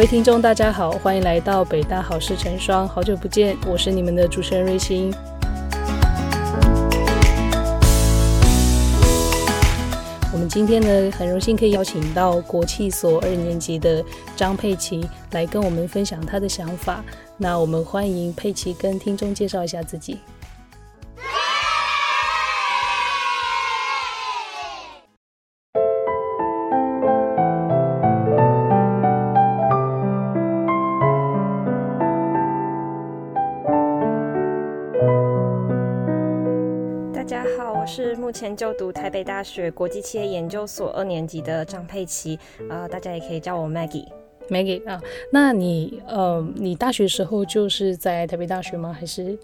各位听众，大家好，欢迎来到北大好事成双，好久不见，我是你们的主持人瑞欣。我们今天呢，很荣幸可以邀请到国际所二年级的张佩琪来跟我们分享她的想法。那我们欢迎佩琪跟听众介绍一下自己。就读台北大学国际企业研究所二年级的张佩琪，呃，大家也可以叫我 Maggie。Maggie 啊，那你呃，你大学时候就是在台北大学吗？还是？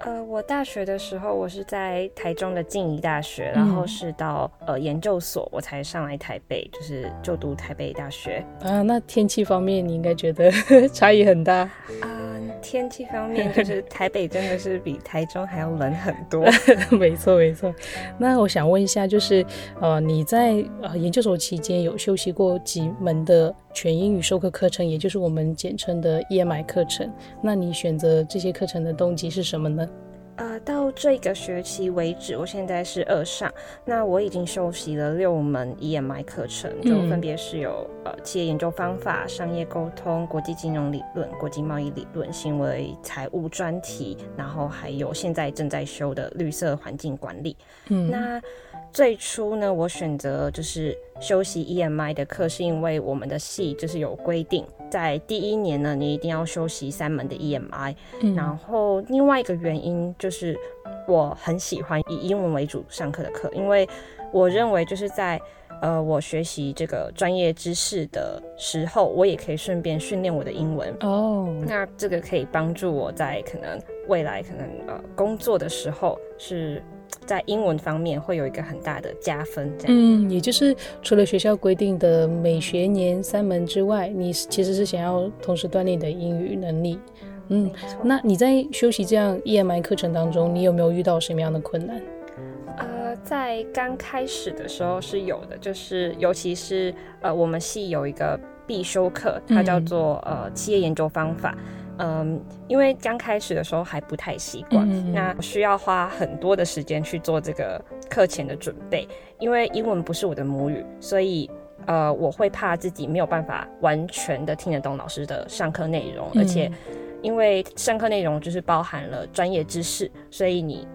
呃，我大学的时候，我是在台中的静宜大学，然后是到呃研究所，我才上来台北，就是就读台北大学。啊，那天气方面，你应该觉得 差异很大啊。天气方面，就是台北真的是比台中还要冷很多。没错，没错。那我想问一下，就是呃，你在呃研究所期间有修习过几门的全英语授课课程，也就是我们简称的 EMI 课程？那你选择这些课程的动机是什么呢？呃，到这个学期为止，我现在是二上，那我已经修习了六门 EMI 课程，就分别是有呃企业研究方法、商业沟通、国际金融理论、国际贸易理论、行为财务专题，然后还有现在正在修的绿色环境管理。嗯，那。最初呢，我选择就是修习 EMI 的课，是因为我们的系就是有规定，在第一年呢，你一定要修习三门的 EMI。然后另外一个原因就是我很喜欢以英文为主上课的课，因为我认为就是在呃我学习这个专业知识的时候，我也可以顺便训练我的英文。哦，那这个可以帮助我在可能未来可能呃工作的时候是。在英文方面会有一个很大的加分，这样。嗯，也就是除了学校规定的每学年三门之外，你其实是想要同时锻炼的英语能力。嗯，那你在修习这样 EMI 课程当中，你有没有遇到什么样的困难？呃，在刚开始的时候是有的，就是尤其是呃，我们系有一个必修课，它叫做呃企业研究方法。嗯，因为刚开始的时候还不太习惯，那需要花很多的时间去做这个课前的准备。因为英文不是我的母语，所以呃，我会怕自己没有办法完全的听得懂老师的上课内容，而且因为上课内容就是包含了专业知识，所以你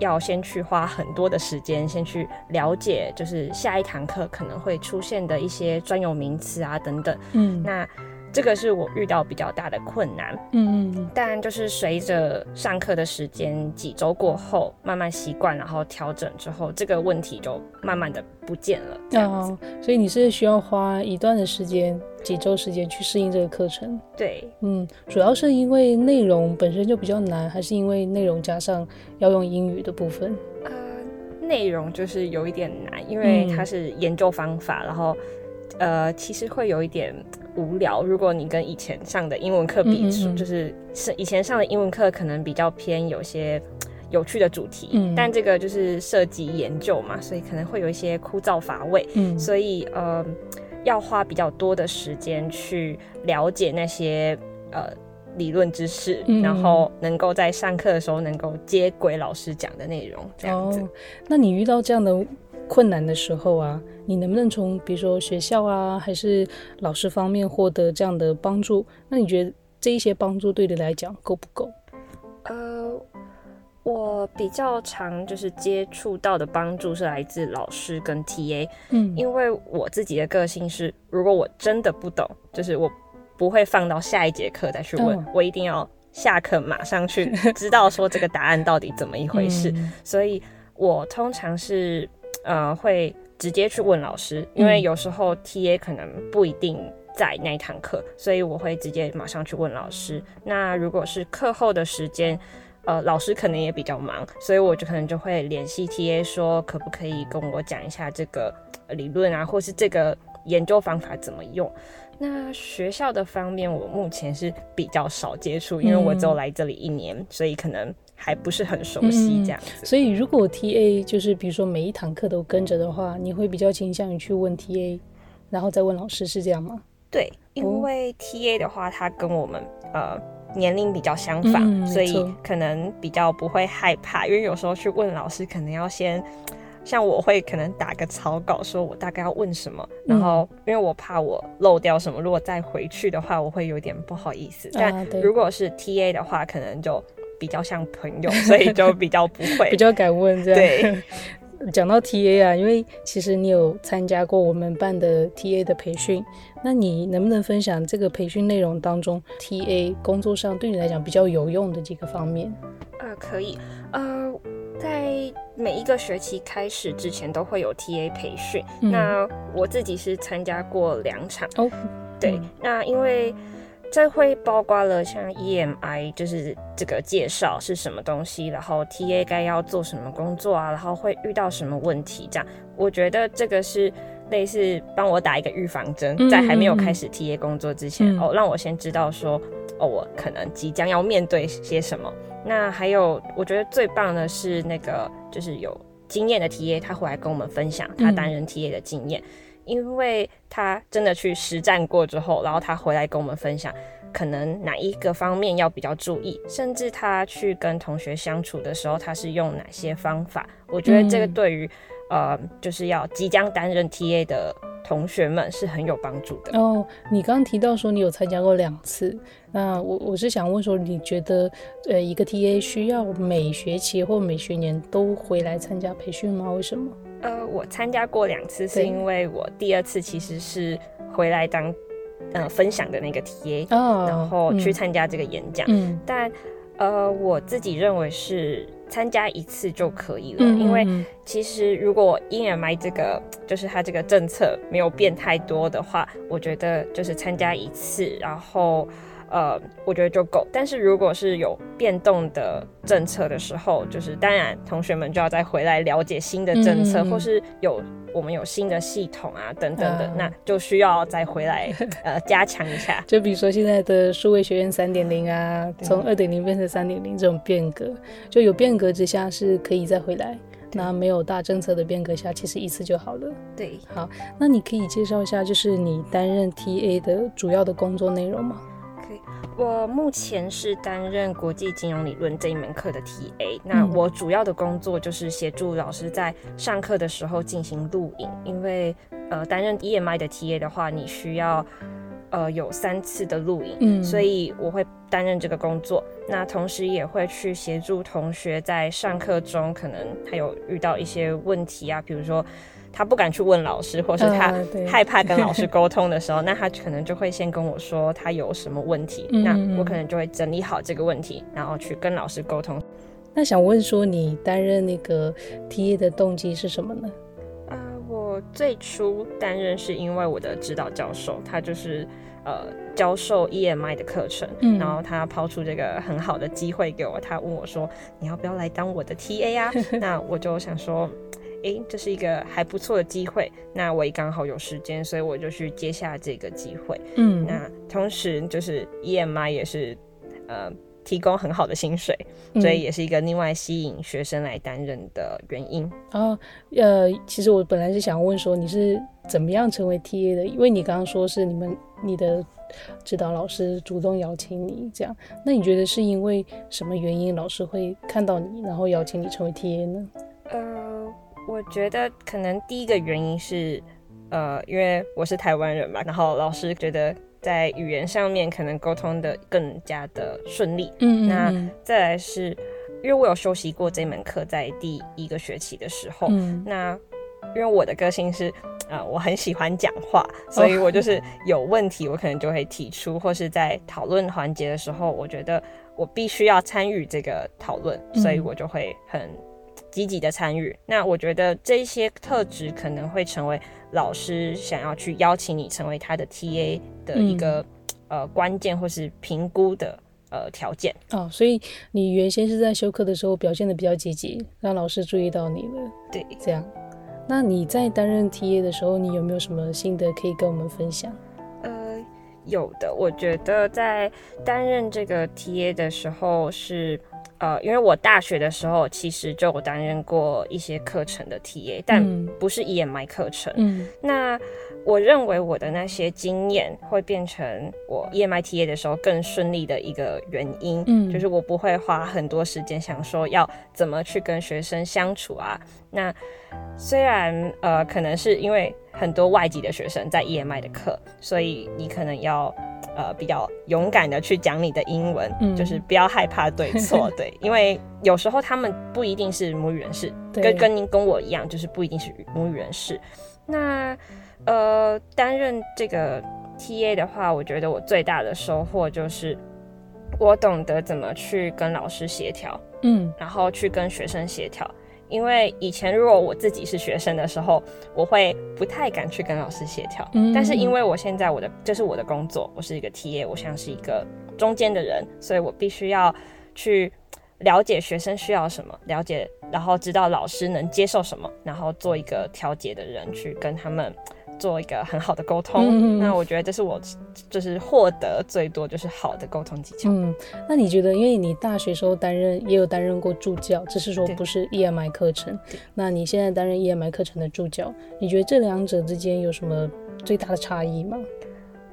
要先去花很多的时间，先去了解，就是下一堂课可能会出现的一些专有名词啊等等。嗯，那。这个是我遇到比较大的困难，嗯嗯，但就是随着上课的时间几周过后，慢慢习惯，然后调整之后，这个问题就慢慢的不见了。哦，所以你是需要花一段的时间，几周时间去适应这个课程？对，嗯，主要是因为内容本身就比较难，还是因为内容加上要用英语的部分？呃，内容就是有一点难，因为它是研究方法，然后呃，其实会有一点。无聊。如果你跟以前上的英文课比，就是是以前上的英文课可能比较偏有些有趣的主题，但这个就是涉及研究嘛，所以可能会有一些枯燥乏味。嗯，所以呃，要花比较多的时间去了解那些呃理论知识，然后能够在上课的时候能够接轨老师讲的内容。这样子，那你遇到这样的？困难的时候啊，你能不能从比如说学校啊，还是老师方面获得这样的帮助？那你觉得这一些帮助对你来讲够不够？呃，我比较常就是接触到的帮助是来自老师跟 TA，嗯，因为我自己的个性是，如果我真的不懂，就是我不会放到下一节课再去问，我一定要下课马上去知道说这个答案到底怎么一回事，所以我通常是。呃，会直接去问老师，因为有时候 T A 可能不一定在那一堂课，所以我会直接马上去问老师。那如果是课后的时间，呃，老师可能也比较忙，所以我就可能就会联系 T A 说，可不可以跟我讲一下这个理论啊，或是这个研究方法怎么用？那学校的方面，我目前是比较少接触，因为我只有来这里一年，所以可能。还不是很熟悉这样子，所以如果 T A 就是比如说每一堂课都跟着的话，你会比较倾向于去问 T A，然后再问老师是这样吗？对，因为 TA 的话，他跟我们呃年龄比较相仿，所以可能比较不会害怕。因为有时候去问老师，可能要先像我会可能打个草稿，说我大概要问什么，然后因为我怕我漏掉什么，如果再回去的话，我会有点不好意思。但如果是 TA 的话，可能就比较像朋友，所以就比较不会，比较敢问这样。对。讲到 TA 啊，因为其实你有参加过我们办的 TA 的培训，那你能不能分享这个培训内容当中 TA 工作上对你来讲比较有用的几个方面？呃，可以，呃，在每一个学期开始之前都会有 TA 培训，那我自己是参加过两场。哦，对，那因为。这会包括了像 EMI，就是这个介绍是什么东西，然后 TA 该要做什么工作啊，然后会遇到什么问题，这样。我觉得这个是类似帮我打一个预防针，在还没有开始 TA 工作之前，哦，让我先知道说，哦，我可能即将要面对些什么。那还有，我觉得最棒的是那个就是有经验的 TA，他回来跟我们分享他担任 TA 的经验。因为他真的去实战过之后，然后他回来跟我们分享，可能哪一个方面要比较注意，甚至他去跟同学相处的时候，他是用哪些方法？我觉得这个对于呃，就是要即将担任 TA 的。同学们是很有帮助的哦。你刚刚提到说你有参加过两次，那我我是想问说，你觉得呃一个 TA 需要每学期或每学年都回来参加培训吗？为什么？呃，我参加过两次，是因为我第二次其实是回来当呃分享的那个 TA，然后去参加这个演讲。嗯，但呃我自己认为是。参加一次就可以了，因为其实如果 EMI 这个就是它这个政策没有变太多的话，我觉得就是参加一次，然后。呃，我觉得就够。但是如果是有变动的政策的时候，就是当然同学们就要再回来了解新的政策，或是有我们有新的系统啊等等的，那就需要再回来呃加强一下。就比如说现在的数位学院三点零啊，从二点零变成三点零这种变革，就有变革之下是可以再回来。那没有大政策的变革下，其实一次就好了。对，好，那你可以介绍一下，就是你担任 TA 的主要的工作内容吗？我目前是担任国际金融理论这一门课的 TA，那我主要的工作就是协助老师在上课的时候进行录影，因为呃担任 EMI 的 TA 的话，你需要呃有三次的录影，嗯，所以我会担任这个工作，那同时也会去协助同学在上课中可能他有遇到一些问题啊，比如说。他不敢去问老师，或是他害怕跟老师沟通的时候，那他可能就会先跟我说他有什么问题，那我可能就会整理好这个问题，然后去跟老师沟通。那想问说，你担任那个 TA 的动机是什么呢？最初担任是因为我的指导教授，他就是呃教授 EMI 的课程，然后他抛出这个很好的机会给我，他问我说你要不要来当我的 TA 啊？那我就想说。诶，这是一个还不错的机会，那我也刚好有时间，所以我就去接下这个机会。嗯，那同时就是 EMI 也是呃提供很好的薪水，所以也是一个另外吸引学生来担任的原因。哦，呃，其实我本来是想问说你是怎么样成为 TA 的，因为你刚刚说是你们你的指导老师主动邀请你这样，那你觉得是因为什么原因老师会看到你，然后邀请你成为 TA 呢？呃。我觉得可能第一个原因是，呃，因为我是台湾人嘛，然后老师觉得在语言上面可能沟通的更加的顺利。嗯嗯。那再来是，因为我有修习过这门课，在第一个学期的时候，嗯那因为我的个性是，呃，我很喜欢讲话，所以我就是有问题，我可能就会提出，或是在讨论环节的时候，我觉得我必须要参与这个讨论，所以我就会很。积极的参与，那我觉得这些特质可能会成为老师想要去邀请你成为他的 TA 的一个呃关键或是评估的呃条件哦。所以你原先是在修课的时候表现的比较积极，让老师注意到你了。对，这样。那你在担任 TA 的时候，你有没有什么心得可以跟我们分享？呃，有的。我觉得在担任这个 TA 的时候是。呃，因为我大学的时候其实就担任过一些课程的 TA，但不是 EMI 课程。嗯，那我认为我的那些经验会变成我 EMITA 的时候更顺利的一个原因，嗯，就是我不会花很多时间想说要怎么去跟学生相处啊。那虽然呃，可能是因为很多外籍的学生在 EMI 的课，所以你可能要呃比较勇敢的去讲你的英文，就是不要害怕对错，对，因为有时候他们不一定是母语人士，跟跟您跟我一样，就是不一定是母语人士。那呃，担任这个 TA 的话，我觉得我最大的收获就是我懂得怎么去跟老师协调，嗯，然后去跟学生协调。因为以前如果我自己是学生的时候，我会不太敢去跟老师协调。嗯，但是因为我现在我的这是我的工作，我是一个 TA，我像是一个中间的人，所以我必须要去了解学生需要什么，了解，然后知道老师能接受什么，然后做一个调节的人去跟他们。做一个很好的沟通，那我觉得这是我就是获得最多就是好的沟通技巧。嗯，那你觉得，因为你大学时候担任也有担任过助教，只是说不是 EMI 课程，那你现在担任 EMI 课程的助教，你觉得这两者之间有什么最大的差异吗？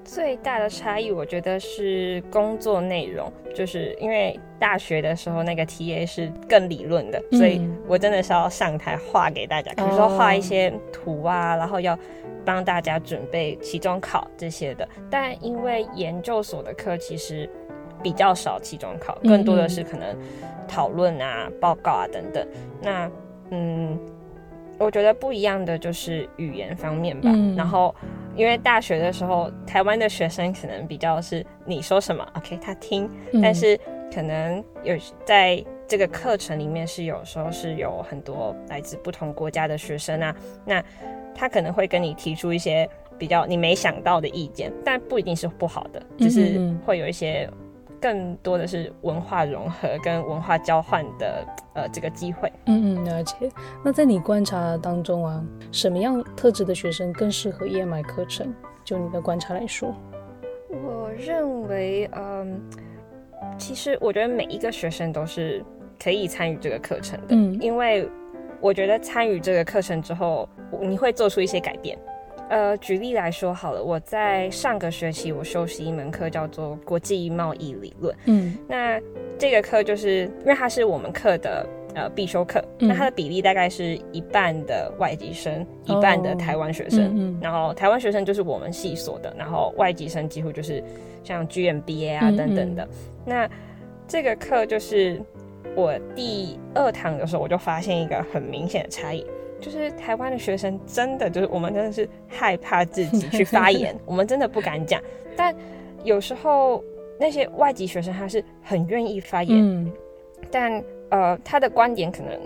最大的差异，我觉得是工作内容，就是因为大学的时候那个 TA 是更理论的，所以我真的是要上台画给大家，比如说画一些图啊，然后要帮大家准备期中考这些的。但因为研究所的课其实比较少期中考，更多的是可能讨论啊、报告啊等等。那嗯。我觉得不一样的就是语言方面吧。然后，因为大学的时候，台湾的学生可能比较是你说什么，OK，他听。但是可能有在这个课程里面是有时候是有很多来自不同国家的学生啊，那他可能会跟你提出一些比较你没想到的意见，但不一定是不好的，就是会有一些。更多的是文化融合跟文化交换的呃这个机会。嗯嗯，了解。那在你观察当中啊，什么样特质的学生更适合 EMI 课程？就你的观察来说，我认为，嗯，其实我觉得每一个学生都是可以参与这个课程的。嗯，因为我觉得参与这个课程之后，你会做出一些改变。呃，举例来说好了，我在上个学期我修习一门课叫做国际贸易理论。嗯，那这个课就是因为它是我们课的呃必修课，那它的比例大概是一半的外籍生，一半的台湾学生。然后台湾学生就是我们系所的，然后外籍生几乎就是像 GMBA 啊等等的。那这个课就是我第二堂的时候，我就发现一个很明显的差异。就是台湾的学生真的就是我们真的是害怕自己去 发言，我们真的不敢讲。但有时候那些外籍学生他是很愿意发言，但呃他的观点可能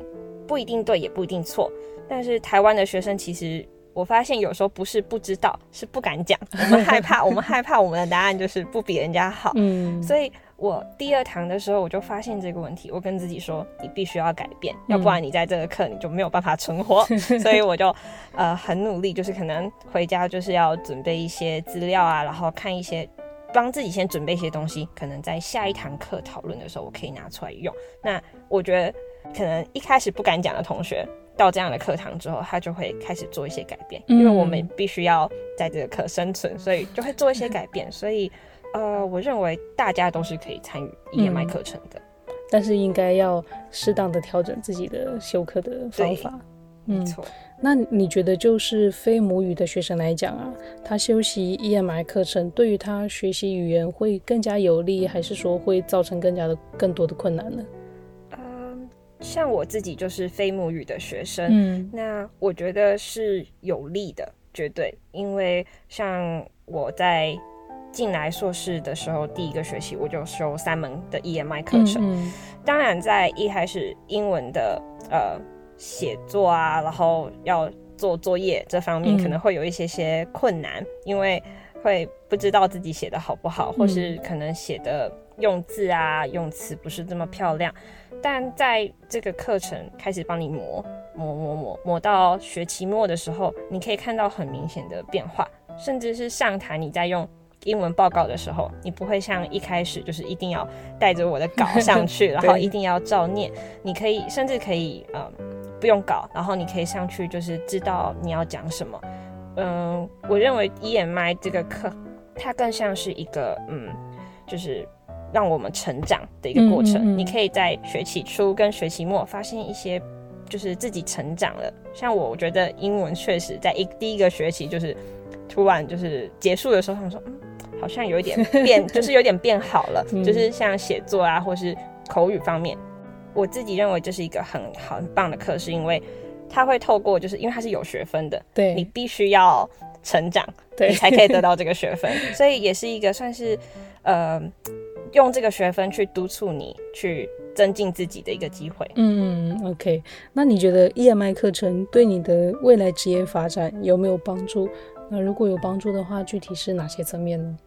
不一定对，也不一定错。但是台湾的学生其实我发现有时候不是不知道，是不敢讲。我们害怕，我们害怕我们的答案就是不比人家好。嗯，所以。我第二堂的时候，我就发现这个问题，我跟自己说，你必须要改变，要不然你在这个课你就没有办法存活。所以我就呃很努力，就是可能回家就是要准备一些资料啊，然后看一些，帮自己先准备一些东西，可能在下一堂课讨论的时候我可以拿出来用。那我觉得可能一开始不敢讲的同学，到这样的课堂之后，他就会开始做一些改变，因为我们必须要在这个课生存，所以就会做一些改变，所以。呃，我认为大家都是可以参与 EMI 课程的，但是应该要适当的调整自己的修课的方法。没错。那你觉得，就是非母语的学生来讲啊，他修习 EMI 课程对于他学习语言会更加有利，还是说会造成更加的更多的困难呢？嗯，像我自己就是非母语的学生，嗯，那我觉得是有利的，绝对，因为像我在。进来硕士的时候，第一个学期我就修三门的 EMI 课程。当然，在一开始英文的呃写作啊，然后要做作业这方面，可能会有一些些困难，因为会不知道自己写的好不好，或是可能写的用字啊用词不是这么漂亮。但在这个课程开始帮你磨磨磨磨磨到学期末的时候，你可以看到很明显的变化，甚至是上台你在用。英文报告的时候，你不会像一开始就是一定要带着我的稿上去，然后一定要照念。你可以甚至可以呃不用稿，然后你可以上去就是知道你要讲什么。嗯，我认为 EMI 这个课，它更像是一个嗯，就是让我们成长的一个过程。嗯嗯嗯你可以在学期初跟学期末发现一些，就是自己成长了。像我，我觉得英文确实在一第一个学期就是突然就是结束的时候，他们说嗯，好像有一点 变，就是有点变好了，嗯就是像写作啊，或是口语方面。我自己认为这是一个很好很棒的课，是因为它会透过，就是因为它是有学分的，对你必须要成长，对你才可以得 到这个学分，所以也是一个算是呃用这个学分去督促你去增进自己的一个机会。嗯，OK。那你觉得 EMI 课程对你的未来职业发展有没有帮助？那如果有帮助的话，具体是哪些层面呢？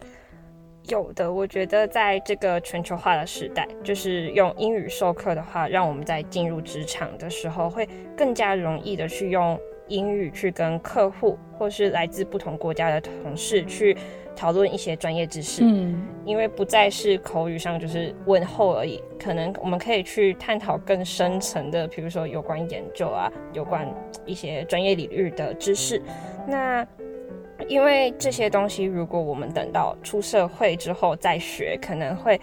有的，我觉得在这个全球化的时代，就是用英语授课的话，让我们在进入职场的时候，会更加容易的去用英语去跟客户或是来自不同国家的同事去讨论一些专业知识。嗯因为不再是口语上就是问候而已，可能我们可以去探讨更深层的，比如说有关研究啊，有关一些专业领域的知识。那因为这些东西，如果我们等到出社会之后再学，可能会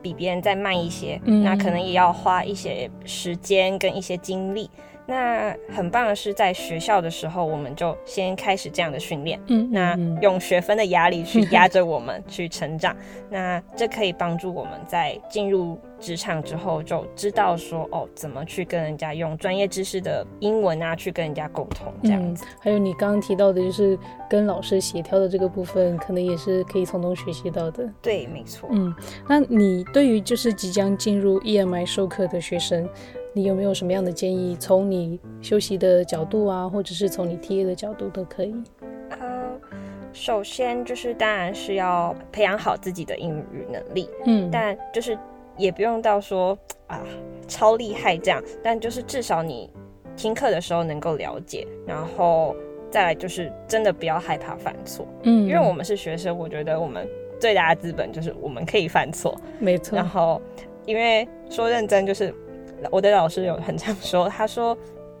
比别人再慢一些，嗯那可能也要花一些时间跟一些精力。那很棒的是，在学校的时候，我们就先开始这样的训练。嗯，那嗯用学分的压力去压着我们 去成长，那这可以帮助我们在进入职场之后就知道说哦，怎么去跟人家用专业知识的英文啊去跟人家沟通这样嗯子。，还有你刚刚提到的，就是跟老师协调的这个部分，可能也是可以从中学习到的。对，没错。嗯，那你对于就是即将进入 EMI 授课的学生，你有没有什么样的建议？从你休息的角度啊，或者是从你 TA 的角度都可以。呃，首先就是当然是要培养好自己的英语能力，嗯，但就是也不用到说啊超厉害这样，但就是至少你听课的时候能够了解，然后再来就是真的不要害怕犯错。嗯，因为我们是学生，我觉得我们最大的资本就是我们可以犯错。没错然，后，因为说认真，就是我的老师有很常说，他说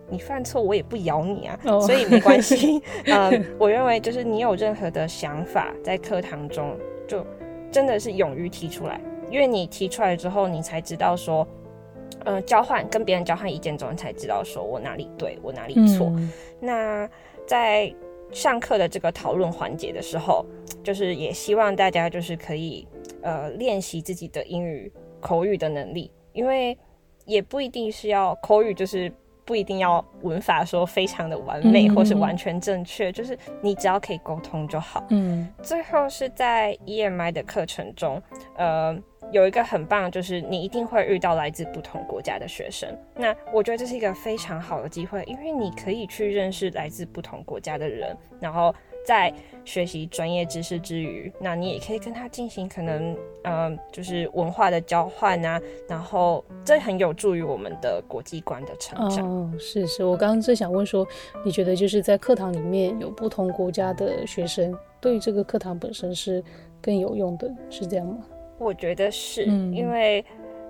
你犯错我也不咬你啊，哦所以没关系。嗯，我认为就是你有任何的想法在课堂中，就真的是勇于提出来，因为你提出来之后，你才知道说。呃，交换跟别人交换意见中，才知道说我哪里对，我哪里错。嗯那在上课的这个讨论环节的时候，就是也希望大家就是可以呃练习自己的英语口语的能力，因为也不一定是要口语，就是不一定要文法说非常的完美嗯或是完全正确，就是你只要可以沟通就好。嗯最后是在 EMI 的课程中，呃，有一个很棒，就是你一定会遇到来自不同国家的学生。那我觉得这是一个非常好的机会，因为你可以去认识来自不同国家的人，然后在学习专业知识之余，那你也可以跟他进行可能，嗯、就是文化的交换啊，然后这很有助于我们的国际观的成长。哦，是是，我刚刚正想问说，你觉得就是在课堂里面有不同国家的学生，对于这个课堂本身是更有用的，是这样吗？我觉得是、嗯因为，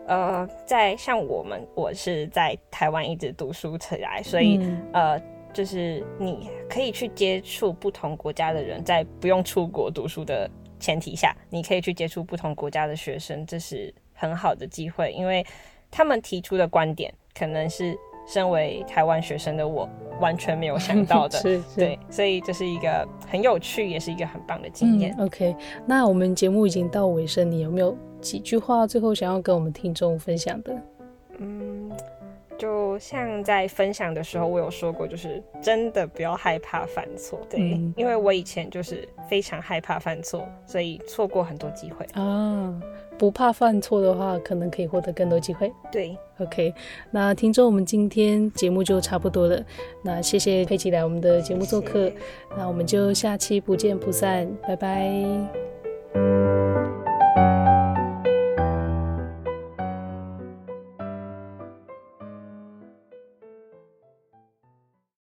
呃，在像我们，我是在台湾一直读书起来，所以、嗯呃，就是你可以去接触不同国家的人，在不用出国读书的前提下，你可以去接触不同国家的学生，这是很好的机会，因为他们提出的观点可能是身为台湾学生的我完全没有想到的。是是对，所以这是一个很有趣，也是一个很棒的经验。嗯。OK，那我们节目已经到尾声，你有没有几句话最后想要跟我们听众分享的？嗯，就像在分享的时候，我有说过，就是真的不要害怕犯错，对，嗯因为我以前就是非常害怕犯错，所以错过很多机会。啊，不怕犯错的话，可能可以获得更多机会。对，OK，那听众，我们今天节目就差不多了。那谢谢佩奇来我们的节目做客，那我们就下期不见不散，拜拜。